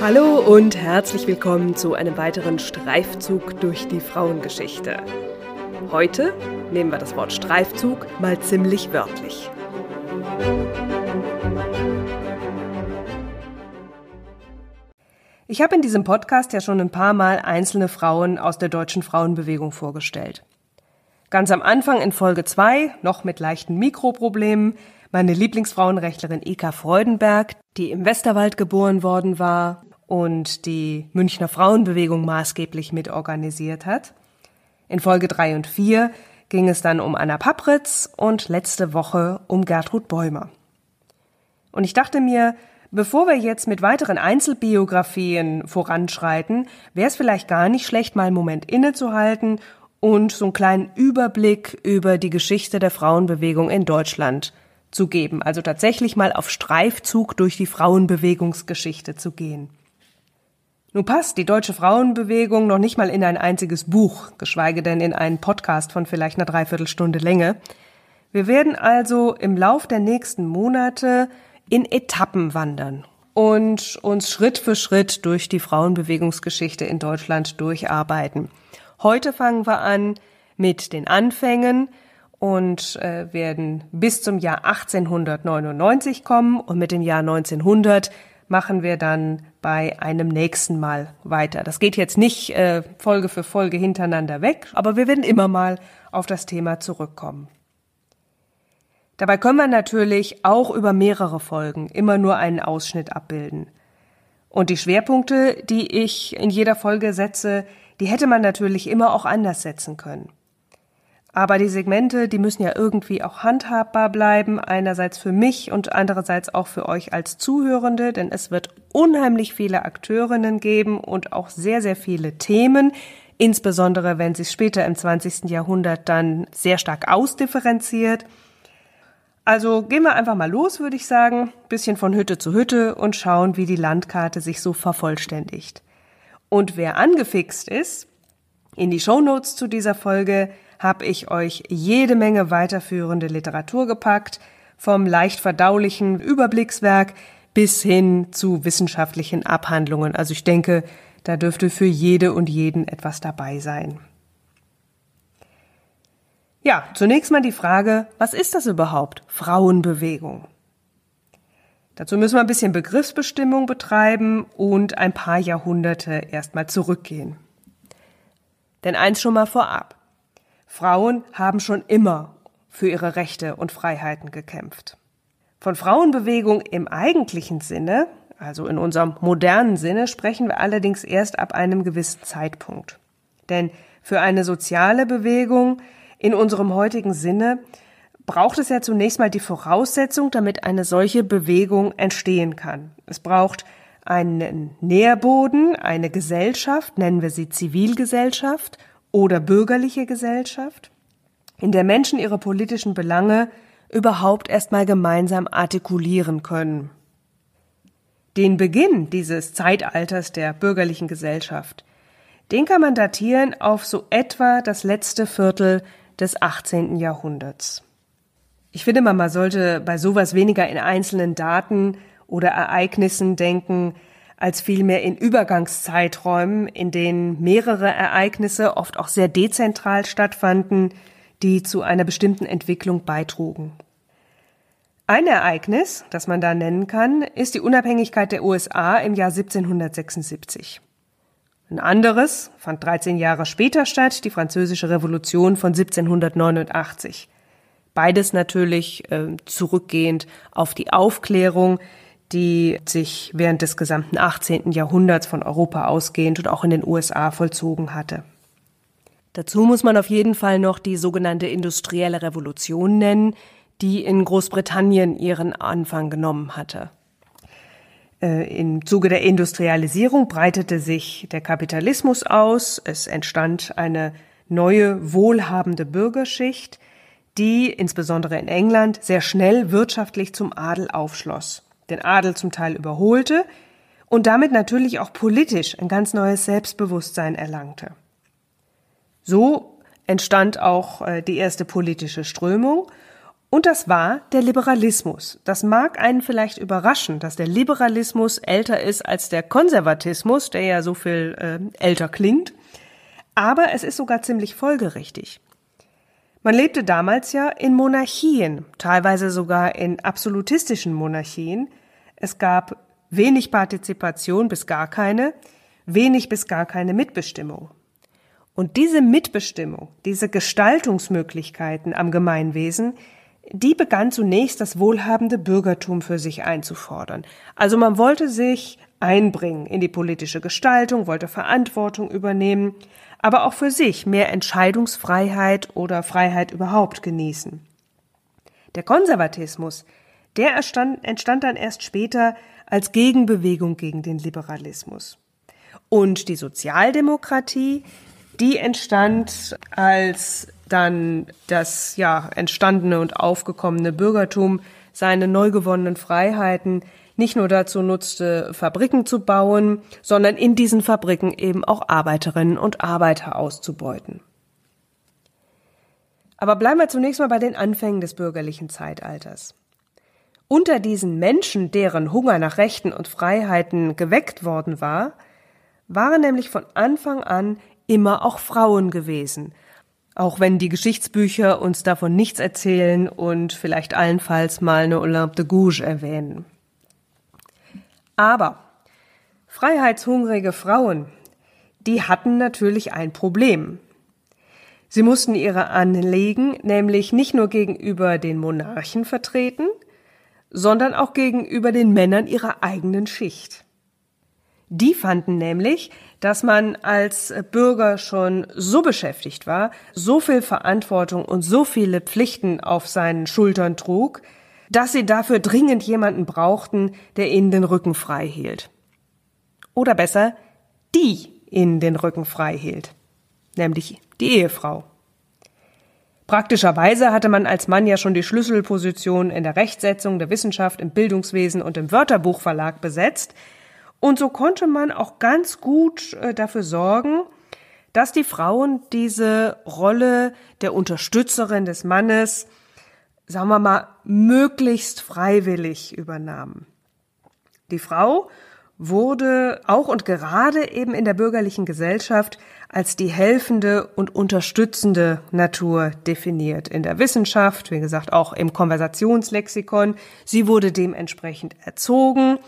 Hallo und herzlich willkommen zu einem weiteren Streifzug durch die Frauengeschichte. Heute nehmen wir das Wort Streifzug mal ziemlich wörtlich. Ich habe in diesem Podcast ja schon ein paar Mal einzelne Frauen aus der deutschen Frauenbewegung vorgestellt. Ganz am Anfang in Folge 2, noch mit leichten Mikroproblemen, meine Lieblingsfrauenrechtlerin Eka Freudenberg, die im Westerwald geboren worden war und die Münchner Frauenbewegung maßgeblich mitorganisiert hat. In Folge 3 und 4 ging es dann um Anna Papritz und letzte Woche um Gertrud Bäumer. Und ich dachte mir, bevor wir jetzt mit weiteren Einzelbiografien voranschreiten, wäre es vielleicht gar nicht schlecht, mal einen Moment innezuhalten und so einen kleinen Überblick über die Geschichte der Frauenbewegung in Deutschland zu geben. Also tatsächlich mal auf Streifzug durch die Frauenbewegungsgeschichte zu gehen. Nun passt die deutsche Frauenbewegung noch nicht mal in ein einziges Buch, geschweige denn in einen Podcast von vielleicht einer Dreiviertelstunde Länge. Wir werden also im Lauf der nächsten Monate in Etappen wandern und uns Schritt für Schritt durch die Frauenbewegungsgeschichte in Deutschland durcharbeiten. Heute fangen wir an mit den Anfängen und äh, werden bis zum Jahr 1899 kommen und mit dem Jahr 1900 machen wir dann bei einem nächsten Mal weiter. Das geht jetzt nicht äh, Folge für Folge hintereinander weg, aber wir werden immer mal auf das Thema zurückkommen. Dabei können wir natürlich auch über mehrere Folgen immer nur einen Ausschnitt abbilden. Und die Schwerpunkte, die ich in jeder Folge setze, die hätte man natürlich immer auch anders setzen können. Aber die Segmente, die müssen ja irgendwie auch handhabbar bleiben, einerseits für mich und andererseits auch für euch als Zuhörende, denn es wird unheimlich viele Akteurinnen geben und auch sehr, sehr viele Themen, insbesondere wenn sich später im 20. Jahrhundert dann sehr stark ausdifferenziert. Also gehen wir einfach mal los, würde ich sagen, bisschen von Hütte zu Hütte und schauen, wie die Landkarte sich so vervollständigt. Und wer angefixt ist, in die Shownotes zu dieser Folge habe ich euch jede Menge weiterführende Literatur gepackt, vom leicht verdaulichen Überblickswerk bis hin zu wissenschaftlichen Abhandlungen. Also ich denke, da dürfte für jede und jeden etwas dabei sein. Ja, zunächst mal die Frage, was ist das überhaupt? Frauenbewegung. Dazu müssen wir ein bisschen Begriffsbestimmung betreiben und ein paar Jahrhunderte erstmal zurückgehen. Denn eins schon mal vorab. Frauen haben schon immer für ihre Rechte und Freiheiten gekämpft. Von Frauenbewegung im eigentlichen Sinne, also in unserem modernen Sinne, sprechen wir allerdings erst ab einem gewissen Zeitpunkt. Denn für eine soziale Bewegung in unserem heutigen Sinne braucht es ja zunächst mal die Voraussetzung, damit eine solche Bewegung entstehen kann. Es braucht einen Nährboden, eine Gesellschaft, nennen wir sie Zivilgesellschaft, oder bürgerliche Gesellschaft, in der Menschen ihre politischen Belange überhaupt erstmal gemeinsam artikulieren können. Den Beginn dieses Zeitalters der bürgerlichen Gesellschaft, den kann man datieren auf so etwa das letzte Viertel des 18. Jahrhunderts. Ich finde man sollte bei sowas weniger in einzelnen Daten oder Ereignissen denken, als vielmehr in Übergangszeiträumen, in denen mehrere Ereignisse oft auch sehr dezentral stattfanden, die zu einer bestimmten Entwicklung beitrugen. Ein Ereignis, das man da nennen kann, ist die Unabhängigkeit der USA im Jahr 1776. Ein anderes fand 13 Jahre später statt, die Französische Revolution von 1789. Beides natürlich äh, zurückgehend auf die Aufklärung, die sich während des gesamten 18. Jahrhunderts von Europa ausgehend und auch in den USA vollzogen hatte. Dazu muss man auf jeden Fall noch die sogenannte industrielle Revolution nennen, die in Großbritannien ihren Anfang genommen hatte. Äh, Im Zuge der Industrialisierung breitete sich der Kapitalismus aus, es entstand eine neue, wohlhabende Bürgerschicht, die insbesondere in England sehr schnell wirtschaftlich zum Adel aufschloss den Adel zum Teil überholte und damit natürlich auch politisch ein ganz neues Selbstbewusstsein erlangte. So entstand auch äh, die erste politische Strömung und das war der Liberalismus. Das mag einen vielleicht überraschen, dass der Liberalismus älter ist als der Konservatismus, der ja so viel äh, älter klingt. Aber es ist sogar ziemlich folgerichtig. Man lebte damals ja in Monarchien, teilweise sogar in absolutistischen Monarchien. Es gab wenig Partizipation bis gar keine, wenig bis gar keine Mitbestimmung. Und diese Mitbestimmung, diese Gestaltungsmöglichkeiten am Gemeinwesen, die begann zunächst das wohlhabende Bürgertum für sich einzufordern. Also man wollte sich einbringen in die politische Gestaltung, wollte Verantwortung übernehmen, aber auch für sich mehr Entscheidungsfreiheit oder Freiheit überhaupt genießen. Der Konservatismus, der entstand, entstand dann erst später als Gegenbewegung gegen den Liberalismus. Und die Sozialdemokratie, die entstand als dann das ja entstandene und aufgekommene Bürgertum seine neu gewonnenen Freiheiten nicht nur dazu nutzte, Fabriken zu bauen, sondern in diesen Fabriken eben auch Arbeiterinnen und Arbeiter auszubeuten. Aber bleiben wir zunächst mal bei den Anfängen des bürgerlichen Zeitalters. Unter diesen Menschen, deren Hunger nach Rechten und Freiheiten geweckt worden war, waren nämlich von Anfang an immer auch Frauen gewesen, auch wenn die Geschichtsbücher uns davon nichts erzählen und vielleicht allenfalls mal eine Olympe de Gouges erwähnen. Aber freiheitshungrige Frauen, die hatten natürlich ein Problem. Sie mussten ihre Anliegen nämlich nicht nur gegenüber den Monarchen vertreten, sondern auch gegenüber den Männern ihrer eigenen Schicht. Die fanden nämlich, dass man als Bürger schon so beschäftigt war, so viel Verantwortung und so viele Pflichten auf seinen Schultern trug, dass sie dafür dringend jemanden brauchten, der ihnen den Rücken frei hielt. Oder besser, die ihnen den Rücken frei hielt, nämlich die Ehefrau. Praktischerweise hatte man als Mann ja schon die Schlüsselposition in der Rechtsetzung, der Wissenschaft, im Bildungswesen und im Wörterbuchverlag besetzt, und so konnte man auch ganz gut äh, dafür sorgen, dass die Frauen diese Rolle der Unterstützerin des Mannes, sagen wir mal, möglichst freiwillig übernahmen. Die Frau wurde auch und gerade eben in der bürgerlichen Gesellschaft als die helfende und unterstützende Natur definiert. In der Wissenschaft, wie gesagt, auch im Konversationslexikon. Sie wurde dementsprechend erzogen.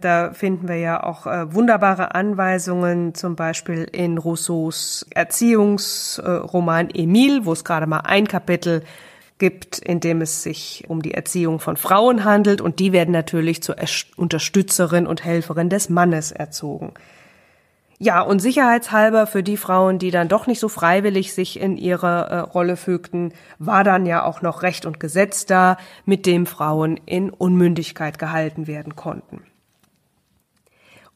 Da finden wir ja auch äh, wunderbare Anweisungen, zum Beispiel in Rousseaus Erziehungsroman äh, Emile, wo es gerade mal ein Kapitel gibt, in dem es sich um die Erziehung von Frauen handelt und die werden natürlich zur Unterstützerin und Helferin des Mannes erzogen. Ja, und sicherheitshalber für die Frauen, die dann doch nicht so freiwillig sich in ihre äh, Rolle fügten, war dann ja auch noch Recht und Gesetz da, mit dem Frauen in Unmündigkeit gehalten werden konnten.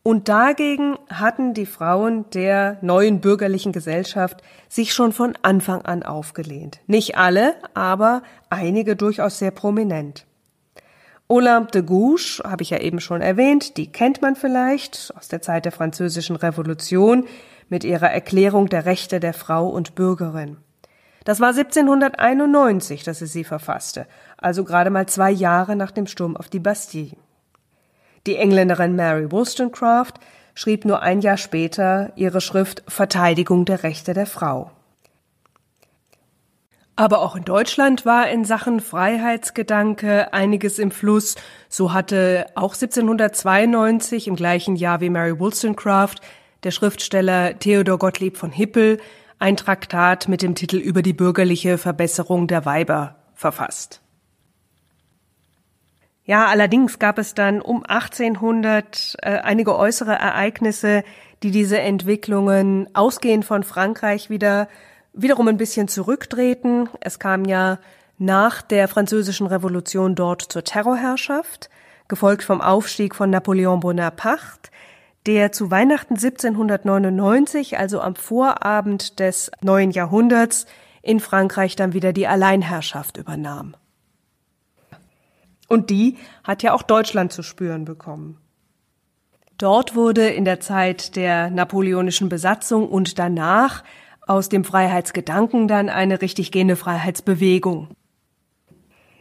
Und dagegen hatten die Frauen der neuen bürgerlichen Gesellschaft sich schon von Anfang an aufgelehnt. Nicht alle, aber einige durchaus sehr prominent. Olympe de Gouges, habe ich ja eben schon erwähnt, die kennt man vielleicht aus der Zeit der französischen Revolution mit ihrer Erklärung der Rechte der Frau und Bürgerin. Das war 1791, dass sie sie verfasste, also gerade mal zwei Jahre nach dem Sturm auf die Bastille. Die Engländerin Mary Wollstonecraft schrieb nur ein Jahr später ihre Schrift Verteidigung der Rechte der Frau. Aber auch in Deutschland war in Sachen Freiheitsgedanke einiges im Fluss. So hatte auch 1792 im gleichen Jahr wie Mary Wollstonecraft der Schriftsteller Theodor Gottlieb von Hippel ein Traktat mit dem Titel über die bürgerliche Verbesserung der Weiber verfasst. Ja, allerdings gab es dann um 1800 äh, einige äußere Ereignisse, die diese Entwicklungen ausgehend von Frankreich wieder wiederum ein bisschen zurückdrehten. Es kam ja nach der französischen Revolution dort zur Terrorherrschaft, gefolgt vom Aufstieg von Napoleon Bonaparte, der zu Weihnachten 1799, also am Vorabend des neuen Jahrhunderts, in Frankreich dann wieder die Alleinherrschaft übernahm. Und die hat ja auch Deutschland zu spüren bekommen. Dort wurde in der Zeit der napoleonischen Besatzung und danach aus dem Freiheitsgedanken dann eine richtig gehende Freiheitsbewegung.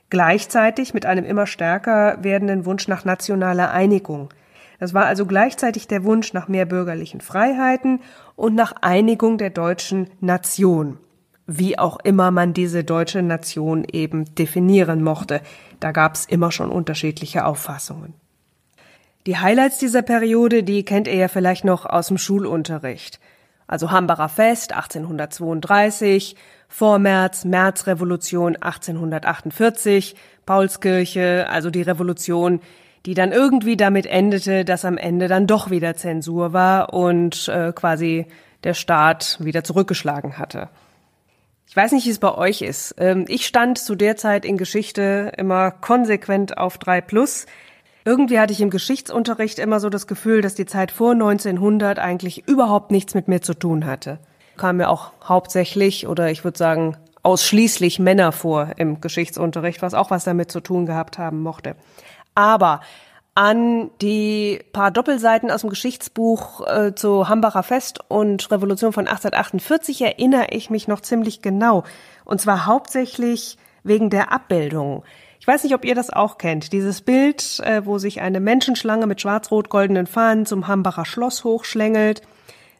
Gleichzeitig mit einem immer stärker werdenden Wunsch nach nationaler Einigung. Das war also gleichzeitig der Wunsch nach mehr bürgerlichen Freiheiten und nach Einigung der deutschen Nation. Wie auch immer man diese deutsche Nation eben definieren mochte. Da gab es immer schon unterschiedliche Auffassungen. Die Highlights dieser Periode, die kennt ihr ja vielleicht noch aus dem Schulunterricht. Also Hambacher Fest 1832, Vormärz, Märzrevolution 1848, Paulskirche, also die Revolution, die dann irgendwie damit endete, dass am Ende dann doch wieder Zensur war und äh, quasi der Staat wieder zurückgeschlagen hatte. Ich weiß nicht, wie es bei euch ist. Ähm, ich stand zu der Zeit in Geschichte immer konsequent auf 3 plus. Irgendwie hatte ich im Geschichtsunterricht immer so das Gefühl, dass die Zeit vor 1900 eigentlich überhaupt nichts mit mir zu tun hatte. Kam mir auch hauptsächlich oder ich würde sagen ausschließlich Männer vor im Geschichtsunterricht, was auch was damit zu tun gehabt haben mochte. Aber an die paar Doppelseiten aus dem Geschichtsbuch äh, zu Hambacher Fest und Revolution von 1848 erinnere ich mich noch ziemlich genau. Und zwar hauptsächlich wegen der Abbildung. Ich weiß nicht, ob ihr das auch kennt. Dieses Bild, äh, wo sich eine Menschenschlange mit schwarz-rot-goldenen Fahnen zum Hambacher Schloss hochschlängelt.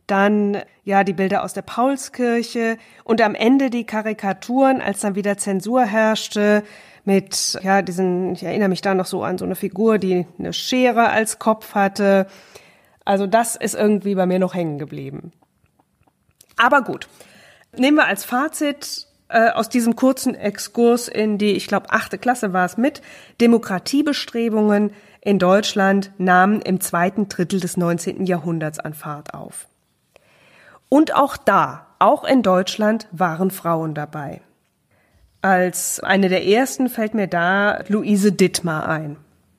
Dann, ja, die Bilder aus der Paulskirche und am Ende die Karikaturen, als dann wieder Zensur herrschte, mit, ja, diesen, ich erinnere mich da noch so an so eine Figur, die eine Schere als Kopf hatte. Also das ist irgendwie bei mir noch hängen geblieben. Aber gut. Nehmen wir als Fazit äh, aus diesem kurzen Exkurs in die, ich glaube, achte Klasse war es mit, Demokratiebestrebungen in Deutschland nahmen im zweiten Drittel des 19. Jahrhunderts an Fahrt auf. Und auch da, auch in Deutschland, waren Frauen dabei. Als eine der ersten fällt mir da Luise Dittmar ein.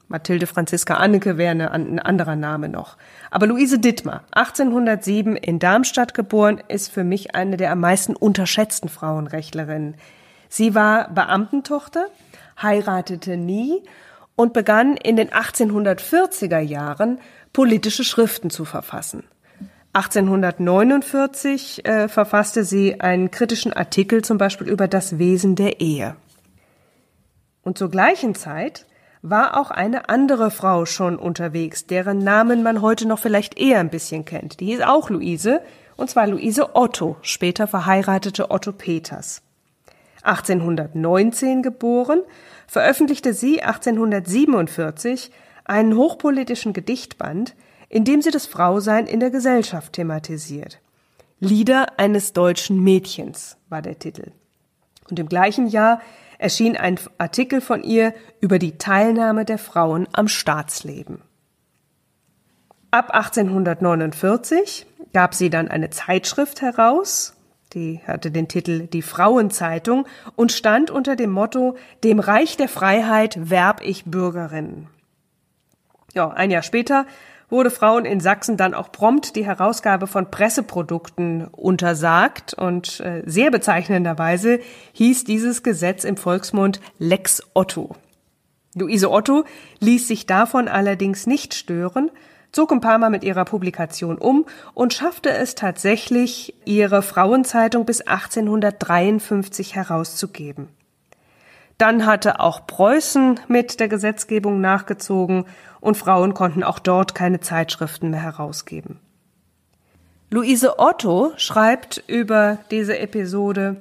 Mathilde Franziska Anneke wäre eine, ein anderer Name noch. Aber Luise Dittmar, 1807 in Darmstadt geboren, ist für mich eine der am meisten unterschätzten Frauenrechtlerinnen. Sie war Beamtentochter, heiratete nie und begann in den 1840er Jahren politische Schriften zu verfassen. 1849 äh, verfasste sie einen kritischen Artikel zum Beispiel über das Wesen der Ehe. Und zur gleichen Zeit war auch eine andere Frau schon unterwegs, deren Namen man heute noch vielleicht eher ein bisschen kennt. Die hieß auch Luise, und zwar Luise Otto, später verheiratete Otto Peters. 1819 geboren, veröffentlichte sie 1847 einen hochpolitischen Gedichtband, indem sie das Frausein in der Gesellschaft thematisiert. Lieder eines deutschen Mädchens war der Titel. Und im gleichen Jahr erschien ein Artikel von ihr über die Teilnahme der Frauen am Staatsleben. Ab 1849 gab sie dann eine Zeitschrift heraus, die hatte den Titel Die Frauenzeitung und stand unter dem Motto Dem Reich der Freiheit werb ich Bürgerinnen. Ja, ein Jahr später wurde Frauen in Sachsen dann auch prompt die Herausgabe von Presseprodukten untersagt und äh, sehr bezeichnenderweise hieß dieses Gesetz im Volksmund Lex Otto. Luise Otto ließ sich davon allerdings nicht stören, zog ein paar Mal mit ihrer Publikation um und schaffte es tatsächlich, ihre Frauenzeitung bis 1853 herauszugeben. Dann hatte auch Preußen mit der Gesetzgebung nachgezogen und Frauen konnten auch dort keine Zeitschriften mehr herausgeben. Luise Otto schreibt über diese Episode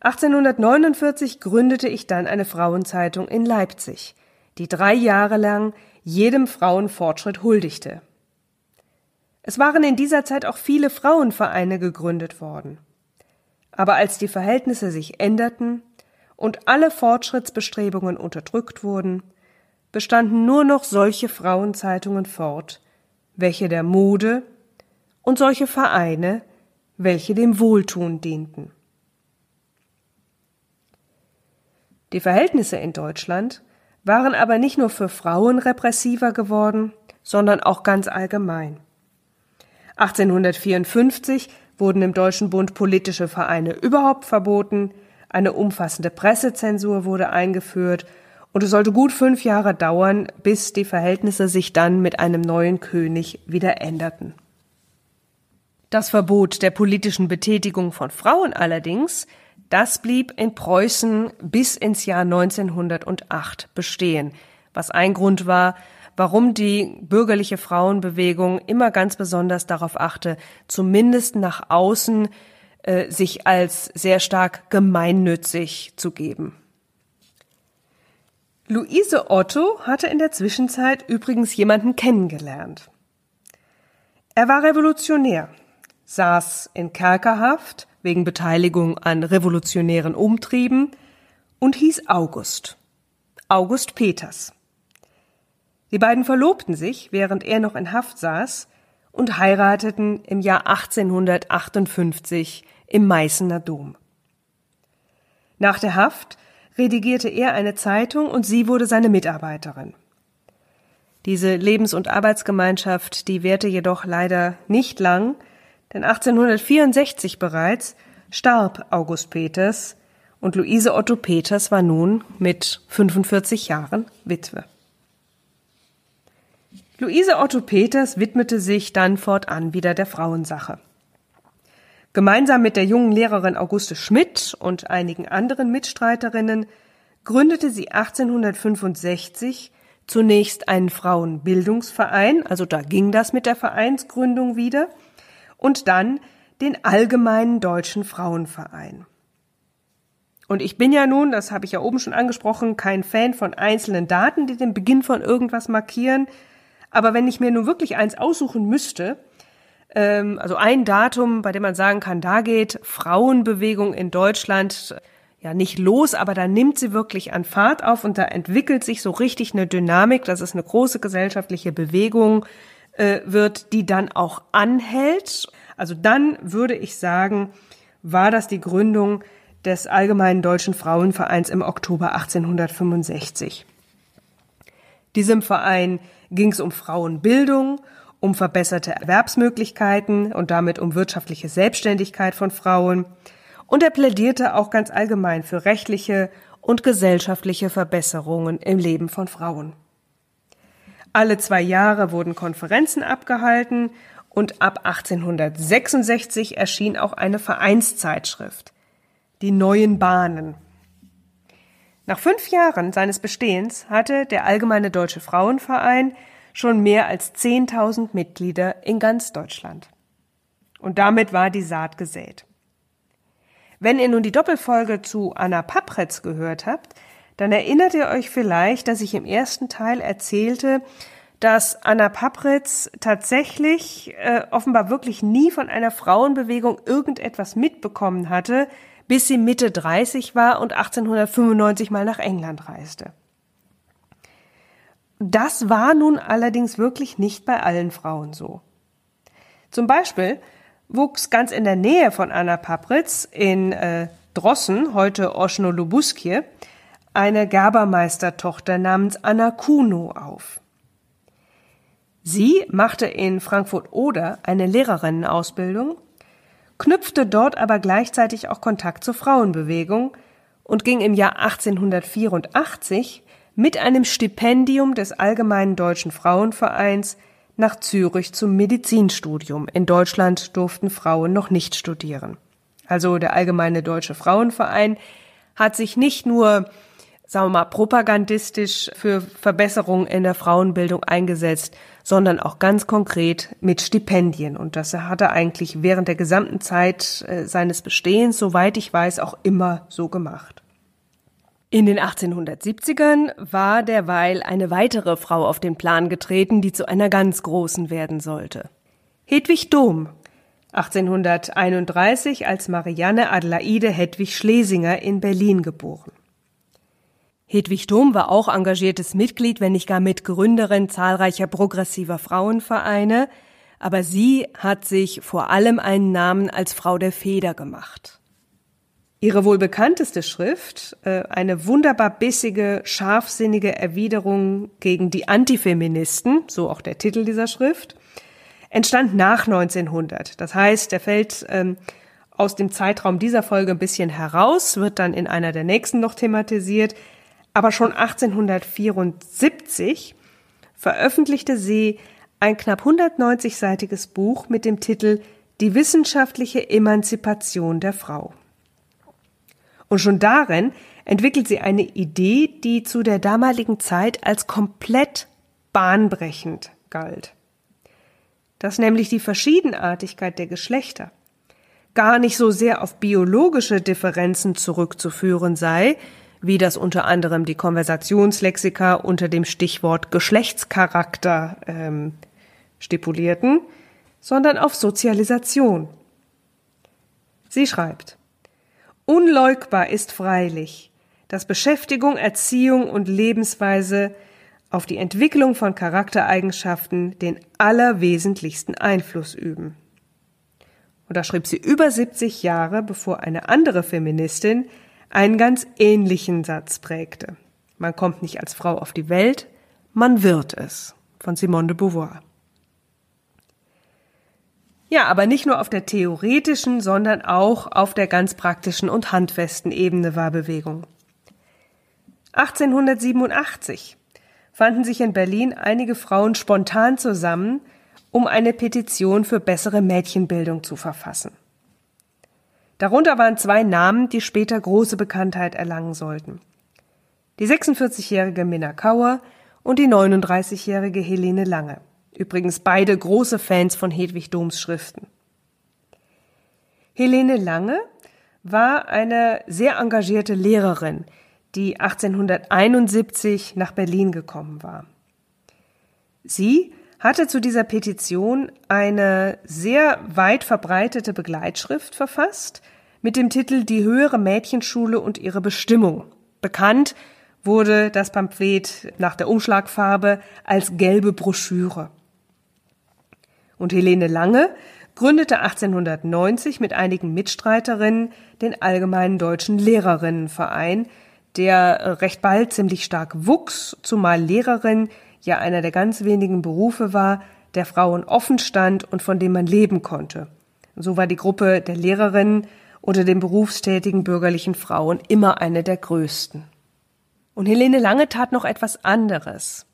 1849 gründete ich dann eine Frauenzeitung in Leipzig, die drei Jahre lang jedem Frauenfortschritt huldigte. Es waren in dieser Zeit auch viele Frauenvereine gegründet worden. Aber als die Verhältnisse sich änderten, und alle Fortschrittsbestrebungen unterdrückt wurden, bestanden nur noch solche Frauenzeitungen fort, welche der Mode und solche Vereine, welche dem Wohltun dienten. Die Verhältnisse in Deutschland waren aber nicht nur für Frauen repressiver geworden, sondern auch ganz allgemein. 1854 wurden im Deutschen Bund politische Vereine überhaupt verboten, eine umfassende Pressezensur wurde eingeführt und es sollte gut fünf Jahre dauern, bis die Verhältnisse sich dann mit einem neuen König wieder änderten. Das Verbot der politischen Betätigung von Frauen allerdings, das blieb in Preußen bis ins Jahr 1908 bestehen, was ein Grund war, warum die bürgerliche Frauenbewegung immer ganz besonders darauf achte, zumindest nach außen äh, sich als sehr stark gemeinnützig zu geben. Luise Otto hatte in der Zwischenzeit übrigens jemanden kennengelernt. Er war Revolutionär, saß in Kerkerhaft wegen Beteiligung an revolutionären Umtrieben und hieß August. August Peters. Die beiden verlobten sich, während er noch in Haft saß, und heirateten im Jahr 1858 im Meißener Dom. Nach der Haft redigierte er eine Zeitung und sie wurde seine Mitarbeiterin. Diese Lebens- und Arbeitsgemeinschaft, die währte jedoch leider nicht lang, denn 1864 bereits starb August Peters und Luise Otto Peters war nun mit 45 Jahren Witwe. Luise Otto Peters widmete sich dann fortan wieder der Frauensache. Gemeinsam mit der jungen Lehrerin Auguste Schmidt und einigen anderen Mitstreiterinnen gründete sie 1865 zunächst einen Frauenbildungsverein, also da ging das mit der Vereinsgründung wieder, und dann den Allgemeinen Deutschen Frauenverein. Und ich bin ja nun, das habe ich ja oben schon angesprochen, kein Fan von einzelnen Daten, die den Beginn von irgendwas markieren, aber wenn ich mir nun wirklich eins aussuchen müsste, ähm, also ein Datum, bei dem man sagen kann, da geht Frauenbewegung in Deutschland ja nicht los, aber da nimmt sie wirklich an Fahrt auf und da entwickelt sich so richtig eine Dynamik, dass es eine große gesellschaftliche Bewegung äh, wird, die dann auch anhält. Also dann würde ich sagen, war das die Gründung des Allgemeinen Deutschen Frauenvereins im Oktober 1865. Diesem Verein ging es um Frauenbildung, um verbesserte Erwerbsmöglichkeiten und damit um wirtschaftliche Selbstständigkeit von Frauen. Und er plädierte auch ganz allgemein für rechtliche und gesellschaftliche Verbesserungen im Leben von Frauen. Alle zwei Jahre wurden Konferenzen abgehalten und ab 1866 erschien auch eine Vereinszeitschrift, die Neuen Bahnen. Nach fünf Jahren seines Bestehens hatte der Allgemeine Deutsche Frauenverein schon mehr als 10.000 Mitglieder in ganz Deutschland. Und damit war die Saat gesät. Wenn ihr nun die Doppelfolge zu Anna Papretz gehört habt, dann erinnert ihr euch vielleicht, dass ich im ersten Teil erzählte, dass Anna Papritz tatsächlich äh, offenbar wirklich nie von einer Frauenbewegung irgendetwas mitbekommen hatte, bis sie Mitte 30 war und 1895 mal nach England reiste. Das war nun allerdings wirklich nicht bei allen Frauen so. Zum Beispiel wuchs ganz in der Nähe von Anna Papritz in äh, Drossen, heute Oschno-Lubuskie, eine Gerbermeistertochter namens Anna Kuno auf. Sie machte in Frankfurt-Oder eine Lehrerinnenausbildung knüpfte dort aber gleichzeitig auch Kontakt zur Frauenbewegung und ging im Jahr 1884 mit einem Stipendium des Allgemeinen Deutschen Frauenvereins nach Zürich zum Medizinstudium. In Deutschland durften Frauen noch nicht studieren. Also der Allgemeine Deutsche Frauenverein hat sich nicht nur sagen wir mal, propagandistisch für Verbesserungen in der Frauenbildung eingesetzt, sondern auch ganz konkret mit Stipendien. Und das hat er eigentlich während der gesamten Zeit äh, seines Bestehens, soweit ich weiß, auch immer so gemacht. In den 1870ern war derweil eine weitere Frau auf den Plan getreten, die zu einer ganz großen werden sollte. Hedwig Dom, 1831 als Marianne Adelaide Hedwig Schlesinger in Berlin geboren. Hedwig Dom war auch engagiertes Mitglied, wenn nicht gar Mitgründerin zahlreicher progressiver Frauenvereine, aber sie hat sich vor allem einen Namen als Frau der Feder gemacht. Ihre wohl bekannteste Schrift, äh, eine wunderbar bissige, scharfsinnige Erwiderung gegen die Antifeministen, so auch der Titel dieser Schrift, entstand nach 1900. Das heißt, der fällt ähm, aus dem Zeitraum dieser Folge ein bisschen heraus, wird dann in einer der nächsten noch thematisiert. Aber schon 1874 veröffentlichte sie ein knapp 190-seitiges Buch mit dem Titel die wissenschaftliche Emanzipation der Frau. Und schon darin entwickelt sie eine Idee, die zu der damaligen Zeit als komplett bahnbrechend galt. Dass nämlich die Verschiedenartigkeit der Geschlechter gar nicht so sehr auf biologische Differenzen zurückzuführen sei, wie das unter anderem die Konversationslexika unter dem Stichwort Geschlechtscharakter ähm, stipulierten, sondern auf Sozialisation. Sie schreibt Unleugbar ist freilich, dass Beschäftigung, Erziehung und Lebensweise auf die Entwicklung von Charaktereigenschaften den allerwesentlichsten Einfluss üben. Und da schrieb sie über 70 Jahre, bevor eine andere Feministin einen ganz ähnlichen Satz prägte. Man kommt nicht als Frau auf die Welt, man wird es. Von Simone de Beauvoir. Ja, aber nicht nur auf der theoretischen, sondern auch auf der ganz praktischen und handfesten Ebene war Bewegung. 1887 fanden sich in Berlin einige Frauen spontan zusammen, um eine Petition für bessere Mädchenbildung zu verfassen. Darunter waren zwei Namen, die später große Bekanntheit erlangen sollten. Die 46-jährige Minna Kauer und die 39-jährige Helene Lange. Übrigens beide große Fans von Hedwig Doms Schriften. Helene Lange war eine sehr engagierte Lehrerin, die 1871 nach Berlin gekommen war. Sie hatte zu dieser Petition eine sehr weit verbreitete Begleitschrift verfasst mit dem Titel Die höhere Mädchenschule und ihre Bestimmung. Bekannt wurde das Pamphlet nach der Umschlagfarbe als gelbe Broschüre. Und Helene Lange gründete 1890 mit einigen Mitstreiterinnen den Allgemeinen Deutschen Lehrerinnenverein, der äh, recht bald ziemlich stark wuchs, zumal Lehrerin ja einer der ganz wenigen Berufe war, der Frauen offen stand und von dem man leben konnte. So war die Gruppe der Lehrerinnen unter den berufstätigen bürgerlichen Frauen immer eine der größten. Und Helene Lange tat noch etwas anderes.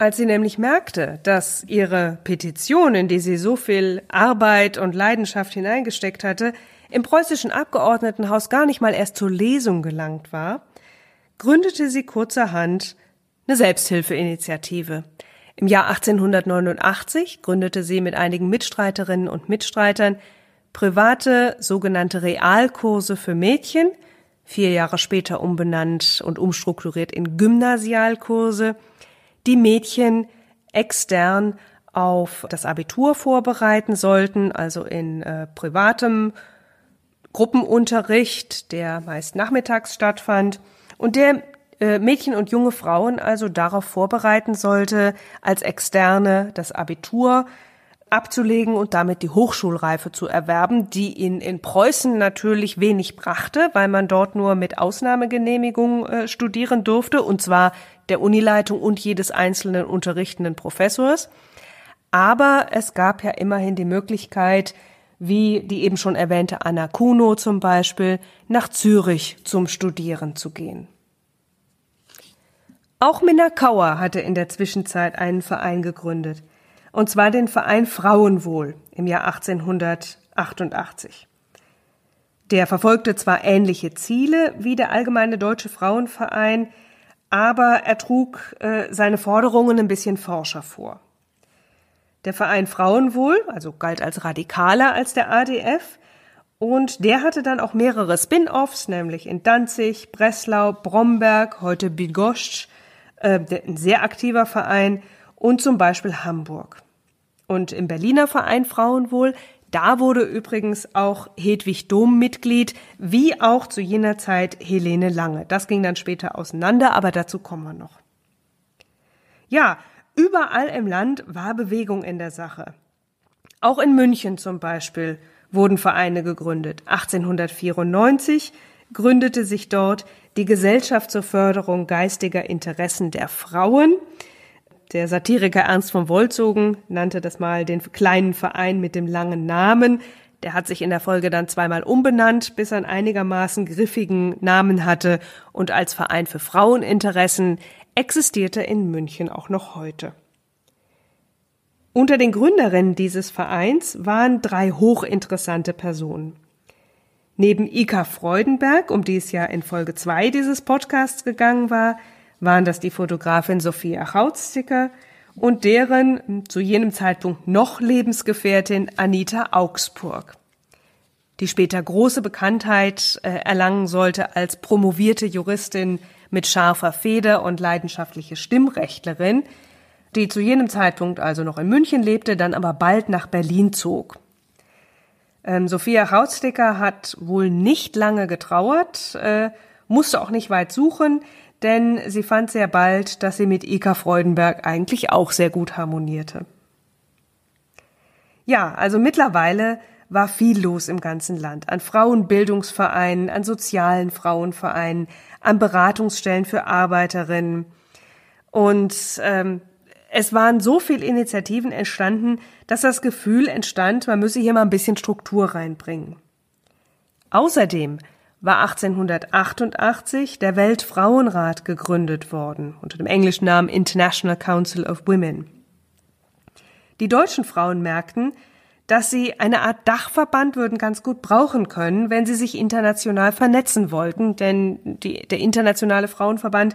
Als sie nämlich merkte, dass ihre Petition, in die sie so viel Arbeit und Leidenschaft hineingesteckt hatte, im preußischen Abgeordnetenhaus gar nicht mal erst zur Lesung gelangt war, gründete sie kurzerhand eine Selbsthilfeinitiative. Im Jahr 1889 gründete sie mit einigen Mitstreiterinnen und Mitstreitern private sogenannte Realkurse für Mädchen, vier Jahre später umbenannt und umstrukturiert in Gymnasialkurse, die Mädchen extern auf das Abitur vorbereiten sollten, also in äh, privatem Gruppenunterricht, der meist nachmittags stattfand und der äh, Mädchen und junge Frauen also darauf vorbereiten sollte, als Externe das Abitur abzulegen und damit die Hochschulreife zu erwerben, die in, in Preußen natürlich wenig brachte, weil man dort nur mit Ausnahmegenehmigung äh, studieren durfte, und zwar der Unileitung und jedes einzelnen unterrichtenden Professors. Aber es gab ja immerhin die Möglichkeit, wie die eben schon erwähnte Anna Kuno zum Beispiel, nach Zürich zum Studieren zu gehen. Auch Minna Kauer hatte in der Zwischenzeit einen Verein gegründet, und zwar den Verein Frauenwohl im Jahr 1888. Der verfolgte zwar ähnliche Ziele wie der Allgemeine Deutsche Frauenverein, aber er trug äh, seine Forderungen ein bisschen forscher vor. Der Verein Frauenwohl, also galt als radikaler als der ADF, und der hatte dann auch mehrere Spin-offs, nämlich in Danzig, Breslau, Bromberg, heute Bigoscht, äh, ein sehr aktiver Verein, und zum Beispiel Hamburg. Und im Berliner Verein Frauenwohl, da wurde übrigens auch Hedwig Dom Mitglied, wie auch zu jener Zeit Helene Lange. Das ging dann später auseinander, aber dazu kommen wir noch. Ja, Überall im Land war Bewegung in der Sache. Auch in München zum Beispiel wurden Vereine gegründet. 1894 gründete sich dort die Gesellschaft zur Förderung geistiger Interessen der Frauen. Der Satiriker Ernst von Wolzogen nannte das mal den kleinen Verein mit dem langen Namen. Der hat sich in der Folge dann zweimal umbenannt, bis er einen einigermaßen griffigen Namen hatte und als Verein für Fraueninteressen existierte in München auch noch heute. Unter den Gründerinnen dieses Vereins waren drei hochinteressante Personen. Neben Ika Freudenberg, um die es ja in Folge 2 dieses Podcasts gegangen war, waren das die Fotografin Sophia Hautsticker und deren zu jenem Zeitpunkt noch Lebensgefährtin Anita Augsburg, die später große Bekanntheit äh, erlangen sollte als promovierte Juristin mit scharfer Feder und leidenschaftliche Stimmrechtlerin, die zu jenem Zeitpunkt also noch in München lebte, dann aber bald nach Berlin zog. Ähm, Sophia Hautsticker hat wohl nicht lange getrauert, äh, musste auch nicht weit suchen, denn sie fand sehr bald, dass sie mit Ika Freudenberg eigentlich auch sehr gut harmonierte. Ja, also mittlerweile war viel los im ganzen Land. An Frauenbildungsvereinen, an sozialen Frauenvereinen, an Beratungsstellen für Arbeiterinnen. Und ähm, es waren so viele Initiativen entstanden, dass das Gefühl entstand, man müsse hier mal ein bisschen Struktur reinbringen. Außerdem war 1888 der Weltfrauenrat gegründet worden, unter dem englischen Namen International Council of Women. Die deutschen Frauen merkten, dass sie eine Art Dachverband würden ganz gut brauchen können, wenn sie sich international vernetzen wollten, denn die, der internationale Frauenverband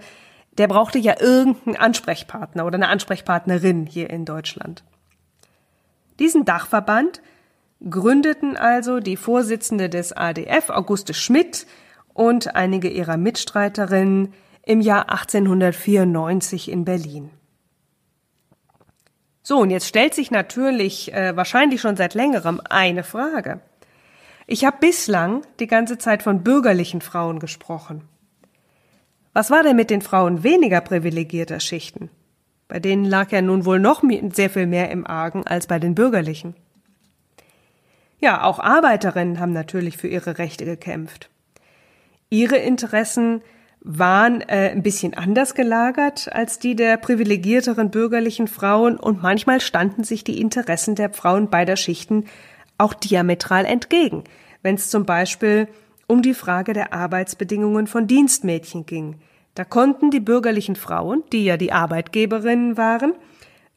der brauchte ja irgendeinen Ansprechpartner oder eine Ansprechpartnerin hier in Deutschland. Diesen Dachverband gründeten also die Vorsitzende des ADF, Auguste Schmidt, und einige ihrer Mitstreiterinnen im Jahr 1894 in Berlin. So, und jetzt stellt sich natürlich äh, wahrscheinlich schon seit längerem eine Frage. Ich habe bislang die ganze Zeit von bürgerlichen Frauen gesprochen. Was war denn mit den Frauen weniger privilegierter Schichten? Bei denen lag ja nun wohl noch sehr viel mehr im Argen als bei den Bürgerlichen. Ja, auch Arbeiterinnen haben natürlich für ihre Rechte gekämpft. Ihre Interessen waren äh, ein bisschen anders gelagert als die der privilegierteren bürgerlichen Frauen und manchmal standen sich die Interessen der Frauen beider Schichten auch diametral entgegen, wenn es zum Beispiel um die Frage der Arbeitsbedingungen von Dienstmädchen ging. Da konnten die bürgerlichen Frauen, die ja die Arbeitgeberinnen waren,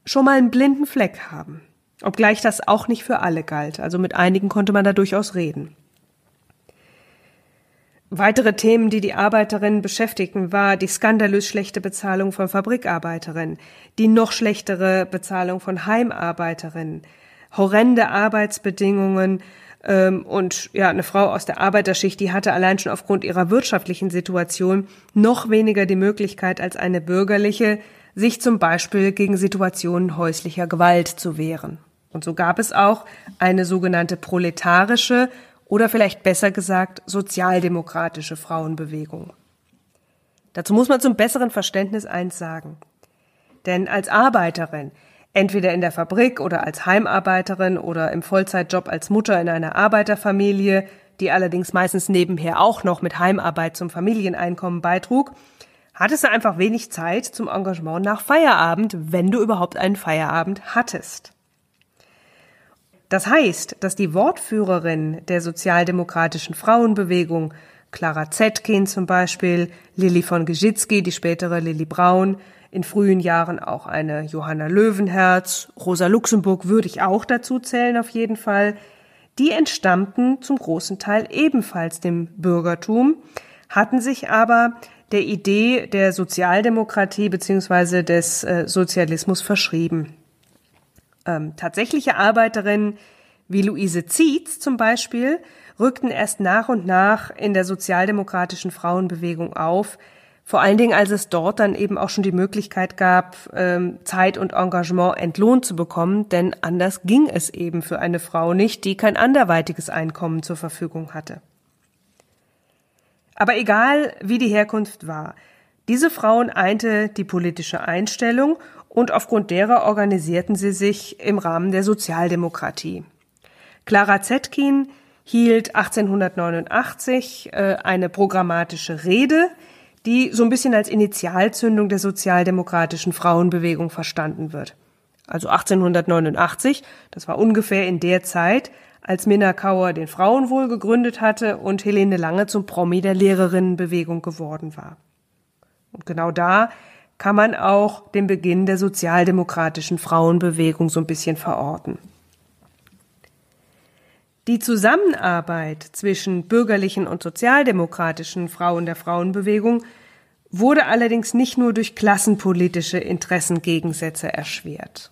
schon mal einen blinden Fleck haben. Obgleich das auch nicht für alle galt, also mit einigen konnte man da durchaus reden. Weitere Themen, die die Arbeiterinnen beschäftigten, war die skandalös schlechte Bezahlung von Fabrikarbeiterinnen, die noch schlechtere Bezahlung von Heimarbeiterinnen, horrende Arbeitsbedingungen ähm, und ja, eine Frau aus der Arbeiterschicht, die hatte allein schon aufgrund ihrer wirtschaftlichen Situation noch weniger die Möglichkeit als eine bürgerliche, sich zum Beispiel gegen Situationen häuslicher Gewalt zu wehren. Und so gab es auch eine sogenannte proletarische oder vielleicht besser gesagt sozialdemokratische Frauenbewegung. Dazu muss man zum besseren Verständnis eins sagen. Denn als Arbeiterin entweder in der Fabrik oder als Heimarbeiterin oder im Vollzeitjob als Mutter in einer Arbeiterfamilie, die allerdings meistens nebenher auch noch mit Heimarbeit zum Familieneinkommen beitrug, hattest du einfach wenig Zeit zum Engagement nach Feierabend, wenn du überhaupt einen Feierabend hattest. Das heißt, dass die Wortführerin der sozialdemokratischen Frauenbewegung, Clara Zetkin zum Beispiel, Lilly von Geschitzky, die spätere Lilly Braun, in frühen Jahren auch eine Johanna Löwenherz, Rosa Luxemburg würde ich auch dazu zählen auf jeden Fall. Die entstammten zum großen Teil ebenfalls dem Bürgertum, hatten sich aber der Idee der Sozialdemokratie beziehungsweise des äh, Sozialismus verschrieben. Ähm, tatsächliche Arbeiterinnen wie Luise Zietz zum Beispiel rückten erst nach und nach in der sozialdemokratischen Frauenbewegung auf, vor allen Dingen, als es dort dann eben auch schon die Möglichkeit gab, ähm, Zeit und Engagement entlohnt zu bekommen, denn anders ging es eben für eine Frau nicht, die kein anderweitiges Einkommen zur Verfügung hatte. Aber egal, wie die Herkunft war, diese Frauen einte die politische Einstellung und aufgrund derer organisierten sie sich im Rahmen der Sozialdemokratie. Clara Zetkin hielt 1889 äh, eine programmatische Rede, die so ein bisschen als Initialzündung der sozialdemokratischen Frauenbewegung verstanden wird. Also 1889, das war ungefähr in der Zeit, als Minna Kauer den Frauenwohl gegründet hatte und Helene Lange zum Promi der Lehrerinnenbewegung geworden war. Und genau da kann man auch den Beginn der sozialdemokratischen Frauenbewegung so ein bisschen verorten. Die Zusammenarbeit zwischen bürgerlichen und sozialdemokratischen Frauen der Frauenbewegung wurde allerdings nicht nur durch klassenpolitische Interessengegensätze erschwert.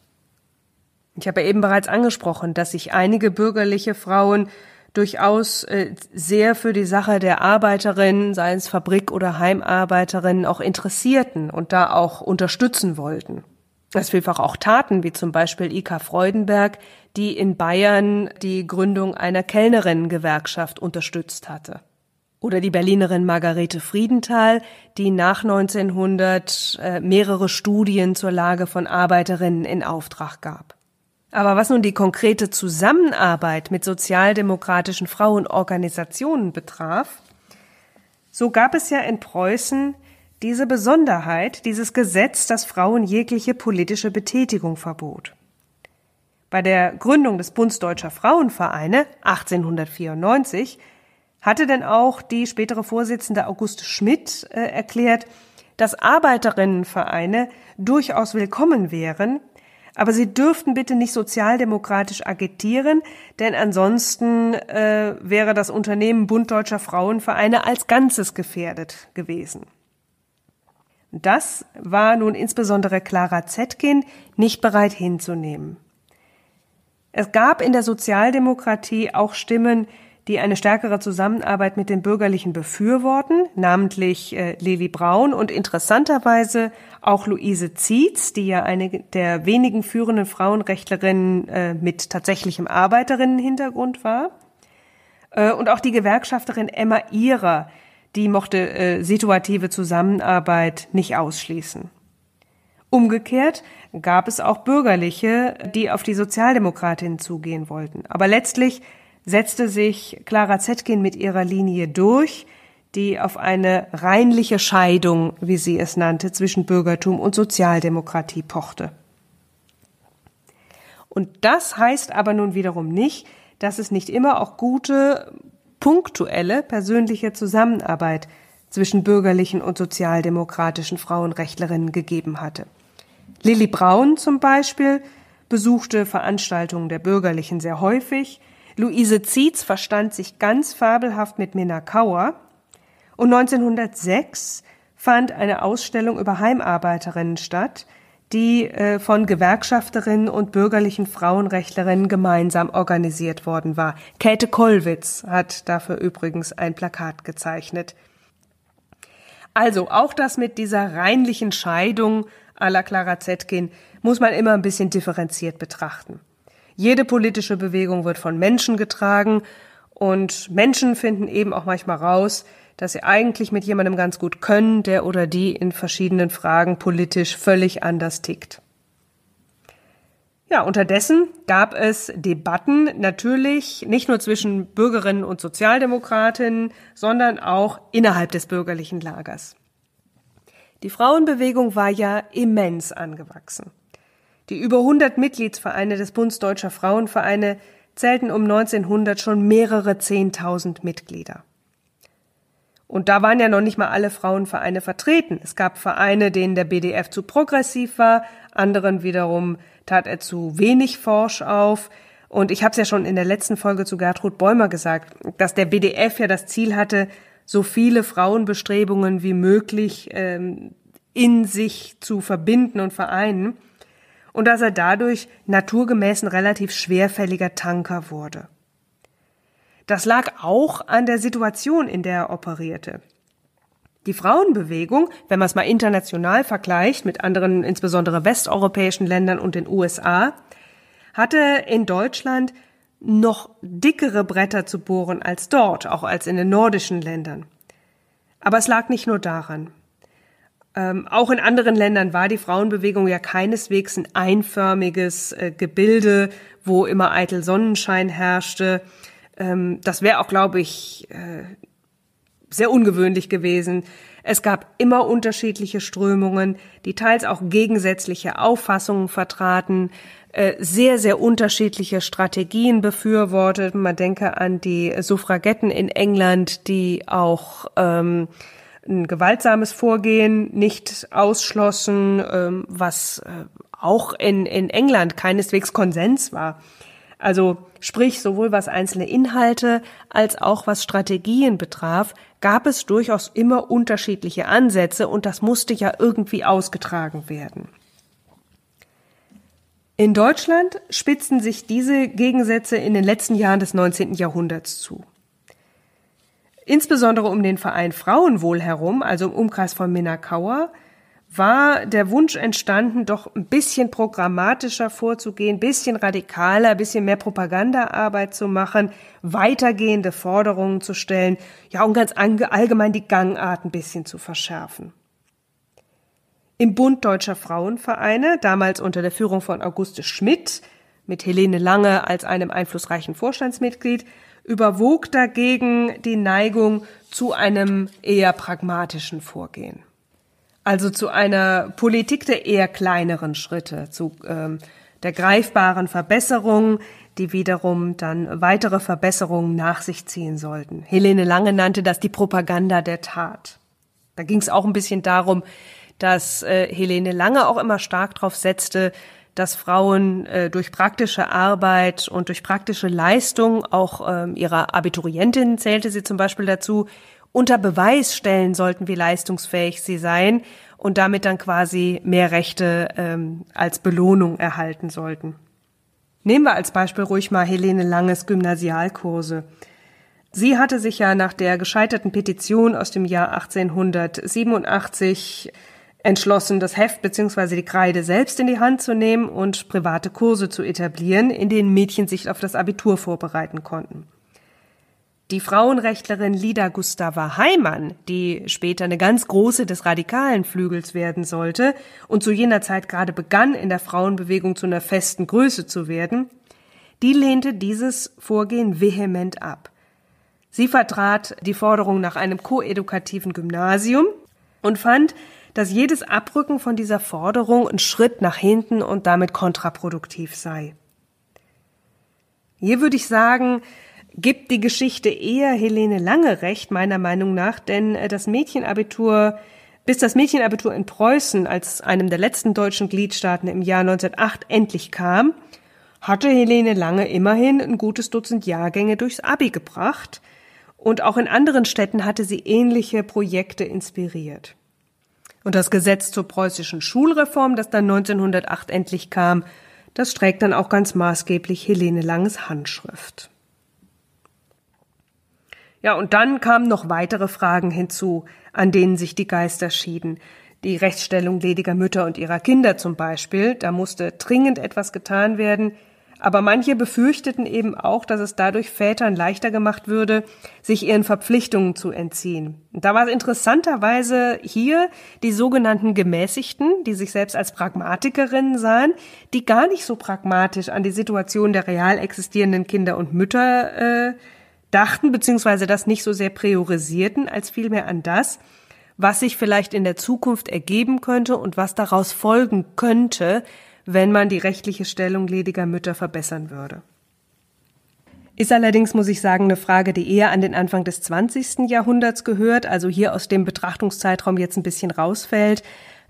Ich habe eben bereits angesprochen, dass sich einige bürgerliche Frauen durchaus äh, sehr für die Sache der Arbeiterinnen, seien es Fabrik- oder Heimarbeiterinnen, auch interessierten und da auch unterstützen wollten. Es vielfach auch taten, wie zum Beispiel Ika Freudenberg, die in Bayern die Gründung einer Kellnerinnengewerkschaft unterstützt hatte. Oder die Berlinerin Margarete Friedenthal, die nach 1900 äh, mehrere Studien zur Lage von Arbeiterinnen in Auftrag gab. Aber was nun die konkrete Zusammenarbeit mit sozialdemokratischen Frauenorganisationen betraf, so gab es ja in Preußen diese Besonderheit, dieses Gesetz, das Frauen jegliche politische Betätigung verbot. Bei der Gründung des Bunds Deutscher Frauenvereine 1894 hatte denn auch die spätere Vorsitzende Auguste Schmidt äh, erklärt, dass Arbeiterinnenvereine durchaus willkommen wären, aber sie dürften bitte nicht sozialdemokratisch agitieren, denn ansonsten äh, wäre das Unternehmen Bund Deutscher Frauenvereine als Ganzes gefährdet gewesen. Das war nun insbesondere Clara Zetkin nicht bereit hinzunehmen. Es gab in der Sozialdemokratie auch Stimmen, die eine stärkere Zusammenarbeit mit den Bürgerlichen befürworten, namentlich äh, Lili Braun und interessanterweise auch Luise Zietz, die ja eine der wenigen führenden Frauenrechtlerinnen äh, mit tatsächlichem Arbeiterinnenhintergrund war. Äh, und auch die Gewerkschafterin Emma Ihrer, die mochte äh, situative Zusammenarbeit nicht ausschließen. Umgekehrt gab es auch Bürgerliche, die auf die Sozialdemokratin zugehen wollten. Aber letztlich setzte sich Clara Zetkin mit ihrer Linie durch, die auf eine reinliche Scheidung, wie sie es nannte, zwischen Bürgertum und Sozialdemokratie pochte. Und das heißt aber nun wiederum nicht, dass es nicht immer auch gute, punktuelle persönliche Zusammenarbeit zwischen bürgerlichen und sozialdemokratischen Frauenrechtlerinnen gegeben hatte. Lilly Braun zum Beispiel besuchte Veranstaltungen der Bürgerlichen sehr häufig. Luise Zietz verstand sich ganz fabelhaft mit Minna Kauer. Und 1906 fand eine Ausstellung über Heimarbeiterinnen statt, die äh, von Gewerkschafterinnen und bürgerlichen Frauenrechtlerinnen gemeinsam organisiert worden war. Käthe Kollwitz hat dafür übrigens ein Plakat gezeichnet. Also auch das mit dieser reinlichen Scheidung à la Clara Zetkin muss man immer ein bisschen differenziert betrachten. Jede politische Bewegung wird von Menschen getragen und Menschen finden eben auch manchmal raus, dass sie eigentlich mit jemandem ganz gut können, der oder die in verschiedenen Fragen politisch völlig anders tickt. Ja, unterdessen gab es Debatten natürlich nicht nur zwischen Bürgerinnen und Sozialdemokratinnen, sondern auch innerhalb des bürgerlichen Lagers. Die Frauenbewegung war ja immens angewachsen. Die über 100 Mitgliedsvereine des Bundes Deutscher Frauenvereine zählten um 1900 schon mehrere Zehntausend Mitglieder. Und da waren ja noch nicht mal alle Frauenvereine vertreten. Es gab Vereine, denen der BDF zu progressiv war, anderen wiederum tat er zu wenig forsch auf. Und ich habe es ja schon in der letzten Folge zu Gertrud Bäumer gesagt, dass der BDF ja das Ziel hatte, so viele Frauenbestrebungen wie möglich ähm, in sich zu verbinden und vereinen und dass er dadurch naturgemäß ein relativ schwerfälliger Tanker wurde. Das lag auch an der Situation, in der er operierte. Die Frauenbewegung, wenn man es mal international vergleicht mit anderen, insbesondere westeuropäischen Ländern und den USA, hatte in Deutschland noch dickere Bretter zu bohren als dort, auch als in den nordischen Ländern. Aber es lag nicht nur daran. Ähm, auch in anderen Ländern war die Frauenbewegung ja keineswegs ein einförmiges äh, Gebilde, wo immer eitel Sonnenschein herrschte. Ähm, das wäre auch, glaube ich, äh, sehr ungewöhnlich gewesen. Es gab immer unterschiedliche Strömungen, die teils auch gegensätzliche Auffassungen vertraten. Äh, sehr, sehr unterschiedliche Strategien befürwortet. Man denke an die Suffragetten in England, die auch ähm, ein gewaltsames Vorgehen nicht ausschlossen, ähm, was äh, auch in, in England keineswegs Konsens war. Also sprich, sowohl was einzelne Inhalte als auch was Strategien betraf, gab es durchaus immer unterschiedliche Ansätze und das musste ja irgendwie ausgetragen werden. In Deutschland spitzten sich diese Gegensätze in den letzten Jahren des 19. Jahrhunderts zu. Insbesondere um den Verein Frauenwohl herum, also im Umkreis von Minnakauer, war der Wunsch entstanden, doch ein bisschen programmatischer vorzugehen, bisschen radikaler, bisschen mehr Propagandaarbeit zu machen, weitergehende Forderungen zu stellen, ja und ganz allgemein die Gangart ein bisschen zu verschärfen. Im Bund Deutscher Frauenvereine, damals unter der Führung von Auguste Schmidt, mit Helene Lange als einem einflussreichen Vorstandsmitglied, überwog dagegen die Neigung zu einem eher pragmatischen Vorgehen. Also zu einer Politik der eher kleineren Schritte, zu ähm, der greifbaren Verbesserung, die wiederum dann weitere Verbesserungen nach sich ziehen sollten. Helene Lange nannte das die Propaganda der Tat. Da ging es auch ein bisschen darum, dass äh, Helene Lange auch immer stark darauf setzte, dass Frauen äh, durch praktische Arbeit und durch praktische Leistung, auch ähm, ihrer Abiturientin zählte sie zum Beispiel dazu, unter Beweis stellen sollten, wie leistungsfähig sie seien und damit dann quasi mehr Rechte ähm, als Belohnung erhalten sollten. Nehmen wir als Beispiel ruhig mal Helene Langes Gymnasialkurse. Sie hatte sich ja nach der gescheiterten Petition aus dem Jahr 1887 entschlossen, das Heft bzw. die Kreide selbst in die Hand zu nehmen und private Kurse zu etablieren, in denen Mädchen sich auf das Abitur vorbereiten konnten. Die Frauenrechtlerin Lida Gustava Heimann, die später eine ganz große des radikalen Flügels werden sollte und zu jener Zeit gerade begann, in der Frauenbewegung zu einer festen Größe zu werden, die lehnte dieses Vorgehen vehement ab. Sie vertrat die Forderung nach einem koedukativen Gymnasium und fand, dass jedes Abrücken von dieser Forderung ein Schritt nach hinten und damit kontraproduktiv sei. Hier würde ich sagen, gibt die Geschichte eher Helene Lange recht, meiner Meinung nach, denn äh, das Mädchenabitur, bis das Mädchenabitur in Preußen als einem der letzten deutschen Gliedstaaten im Jahr 1908 endlich kam, hatte Helene Lange immerhin ein gutes Dutzend Jahrgänge durchs Abi gebracht und auch in anderen Städten hatte sie ähnliche Projekte inspiriert. Und das Gesetz zur preußischen Schulreform, das dann 1908 endlich kam, das trägt dann auch ganz maßgeblich Helene Langes Handschrift. Ja, und dann kamen noch weitere Fragen hinzu, an denen sich die Geister schieden. Die Rechtsstellung lediger Mütter und ihrer Kinder zum Beispiel, da musste dringend etwas getan werden, aber manche befürchteten eben auch, dass es dadurch Vätern leichter gemacht würde, sich ihren Verpflichtungen zu entziehen. Und da war es interessanterweise hier die sogenannten Gemäßigten, die sich selbst als Pragmatikerinnen sahen, die gar nicht so pragmatisch an die Situation der real existierenden Kinder und Mütter äh, dachten, beziehungsweise das nicht so sehr priorisierten, als vielmehr an das, was sich vielleicht in der Zukunft ergeben könnte und was daraus folgen könnte, wenn man die rechtliche Stellung lediger Mütter verbessern würde. Ist allerdings, muss ich sagen, eine Frage, die eher an den Anfang des 20. Jahrhunderts gehört, also hier aus dem Betrachtungszeitraum jetzt ein bisschen rausfällt.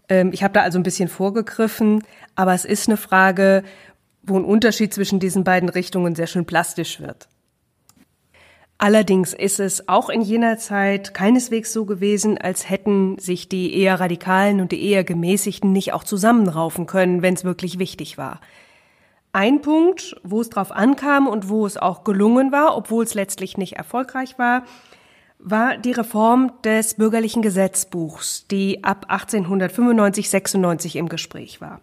Ähm, ich habe da also ein bisschen vorgegriffen, aber es ist eine Frage, wo ein Unterschied zwischen diesen beiden Richtungen sehr schön plastisch wird. Allerdings ist es auch in jener Zeit keineswegs so gewesen, als hätten sich die eher Radikalen und die eher Gemäßigten nicht auch zusammenraufen können, wenn es wirklich wichtig war. Ein Punkt, wo es drauf ankam und wo es auch gelungen war, obwohl es letztlich nicht erfolgreich war, war die Reform des bürgerlichen Gesetzbuchs, die ab 1895-96 im Gespräch war.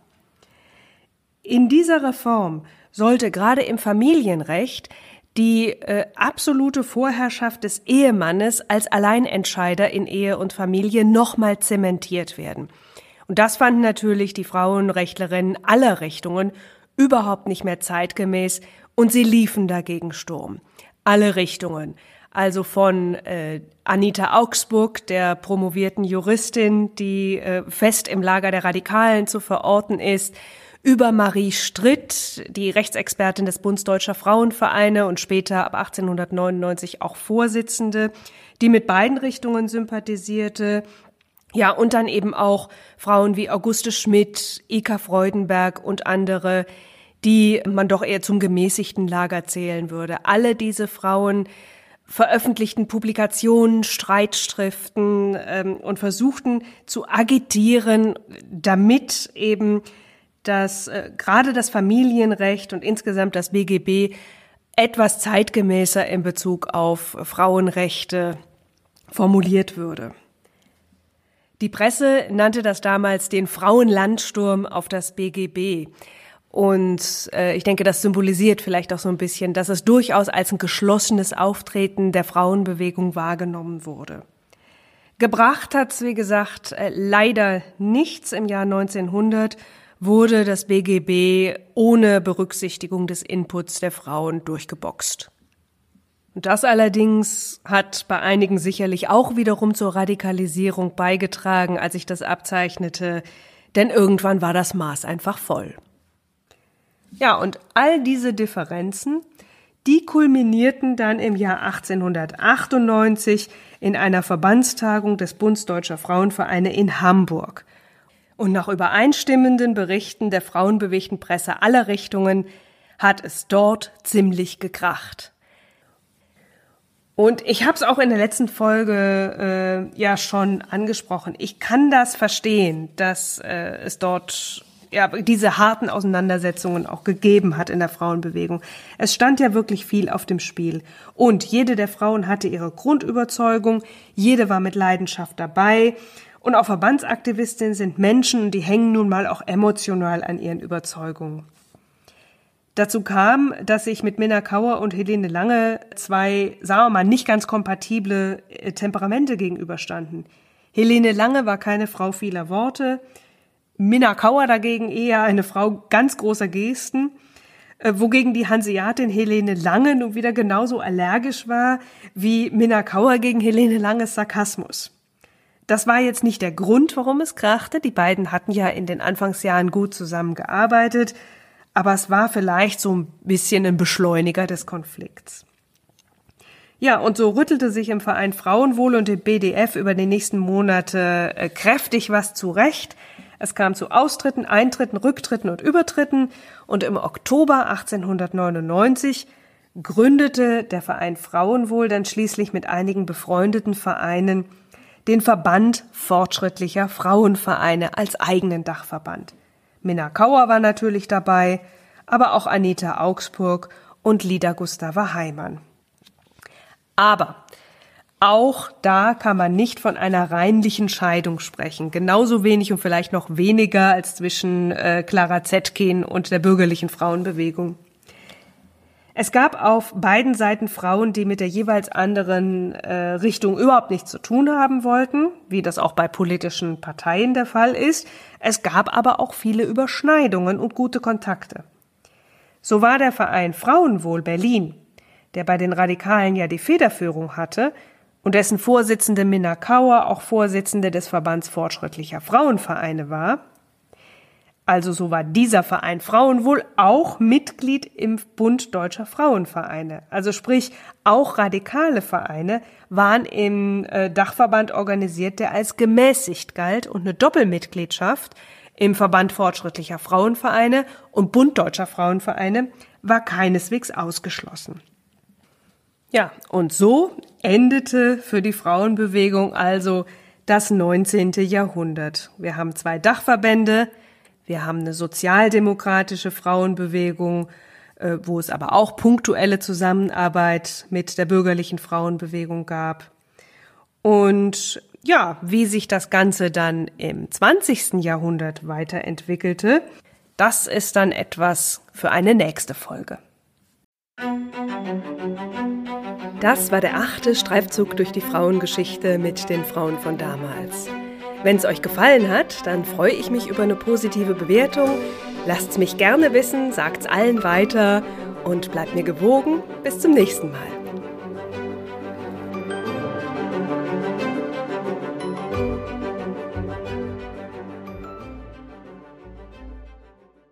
In dieser Reform sollte gerade im Familienrecht die äh, absolute Vorherrschaft des Ehemannes als Alleinentscheider in Ehe und Familie nochmal zementiert werden. Und das fanden natürlich die Frauenrechtlerinnen aller Richtungen überhaupt nicht mehr zeitgemäß und sie liefen dagegen Sturm. Alle Richtungen. Also von äh, Anita Augsburg, der promovierten Juristin, die äh, fest im Lager der Radikalen zu verorten ist, über Marie Stritt, die Rechtsexpertin des Bundes Deutscher Frauenvereine und später ab 1899 auch Vorsitzende, die mit beiden Richtungen sympathisierte. Ja, und dann eben auch Frauen wie Auguste Schmidt, Ika Freudenberg und andere, die man doch eher zum gemäßigten Lager zählen würde. Alle diese Frauen veröffentlichten Publikationen, Streitschriften ähm, und versuchten zu agitieren, damit eben das äh, gerade das Familienrecht und insgesamt das BGB etwas zeitgemäßer in Bezug auf Frauenrechte formuliert würde. Die Presse nannte das damals den Frauenlandsturm auf das BGB. Und äh, ich denke, das symbolisiert vielleicht auch so ein bisschen, dass es durchaus als ein geschlossenes Auftreten der Frauenbewegung wahrgenommen wurde. Gebracht hat's, wie gesagt, äh, leider nichts. Im Jahr 1900 wurde das BGB ohne Berücksichtigung des Inputs der Frauen durchgeboxt. Und das allerdings hat bei einigen sicherlich auch wiederum zur Radikalisierung beigetragen, als sich das abzeichnete, denn irgendwann war das Maß einfach voll. Ja, und all diese Differenzen, die kulminierten dann im Jahr 1898 in einer Verbandstagung des Bundes Deutscher Frauenvereine in Hamburg. Und nach übereinstimmenden Berichten der frauenbewegten Presse aller Richtungen hat es dort ziemlich gekracht. Und ich habe es auch in der letzten Folge äh, ja schon angesprochen. Ich kann das verstehen, dass äh, es dort ja, diese harten Auseinandersetzungen auch gegeben hat in der Frauenbewegung. Es stand ja wirklich viel auf dem Spiel. Und jede der Frauen hatte ihre Grundüberzeugung, jede war mit Leidenschaft dabei. Und auch Verbandsaktivistinnen sind Menschen, die hängen nun mal auch emotional an ihren Überzeugungen. Dazu kam, dass sich mit Minna Kauer und Helene Lange zwei, sagen wir mal, nicht ganz kompatible äh, Temperamente gegenüberstanden. Helene Lange war keine Frau vieler Worte, Minna Kauer dagegen eher eine Frau ganz großer Gesten, äh, wogegen die Hanseatin Helene Lange nun wieder genauso allergisch war wie Minna Kauer gegen Helene Langes Sarkasmus. Das war jetzt nicht der Grund, warum es krachte. Die beiden hatten ja in den Anfangsjahren gut zusammengearbeitet, aber es war vielleicht so ein bisschen ein Beschleuniger des Konflikts. Ja, und so rüttelte sich im Verein Frauenwohl und dem BDF über die nächsten Monate äh, kräftig was zurecht. Es kam zu Austritten, Eintritten, Rücktritten und Übertritten und im Oktober 1899 gründete der Verein Frauenwohl dann schließlich mit einigen befreundeten Vereinen den Verband fortschrittlicher Frauenvereine als eigenen Dachverband. Minna Kauer war natürlich dabei, aber auch Anita Augsburg und Lida Gustava Heimann. Aber auch da kann man nicht von einer reinlichen Scheidung sprechen. Genauso wenig und vielleicht noch weniger als zwischen äh, Clara Zetkin und der bürgerlichen Frauenbewegung. Es gab auf beiden Seiten Frauen, die mit der jeweils anderen äh, Richtung überhaupt nichts zu tun haben wollten, wie das auch bei politischen Parteien der Fall ist. Es gab aber auch viele Überschneidungen und gute Kontakte. So war der Verein Frauenwohl Berlin, der bei den Radikalen ja die Federführung hatte, und dessen Vorsitzende Minna Kauer auch Vorsitzende des Verbands fortschrittlicher Frauenvereine war. Also so war dieser Verein Frauenwohl auch Mitglied im Bund deutscher Frauenvereine. Also sprich, auch radikale Vereine waren im äh, Dachverband organisiert, der als gemäßigt galt und eine Doppelmitgliedschaft im Verband fortschrittlicher Frauenvereine und Bund deutscher Frauenvereine war keineswegs ausgeschlossen. Ja, und so endete für die Frauenbewegung also das 19. Jahrhundert. Wir haben zwei Dachverbände, wir haben eine sozialdemokratische Frauenbewegung, äh, wo es aber auch punktuelle Zusammenarbeit mit der bürgerlichen Frauenbewegung gab. Und ja, wie sich das Ganze dann im 20. Jahrhundert weiterentwickelte, das ist dann etwas für eine nächste Folge. Das war der achte Streifzug durch die Frauengeschichte mit den Frauen von damals. Wenn es euch gefallen hat, dann freue ich mich über eine positive Bewertung. Lasst's mich gerne wissen, sagt's allen weiter und bleibt mir gewogen. Bis zum nächsten Mal.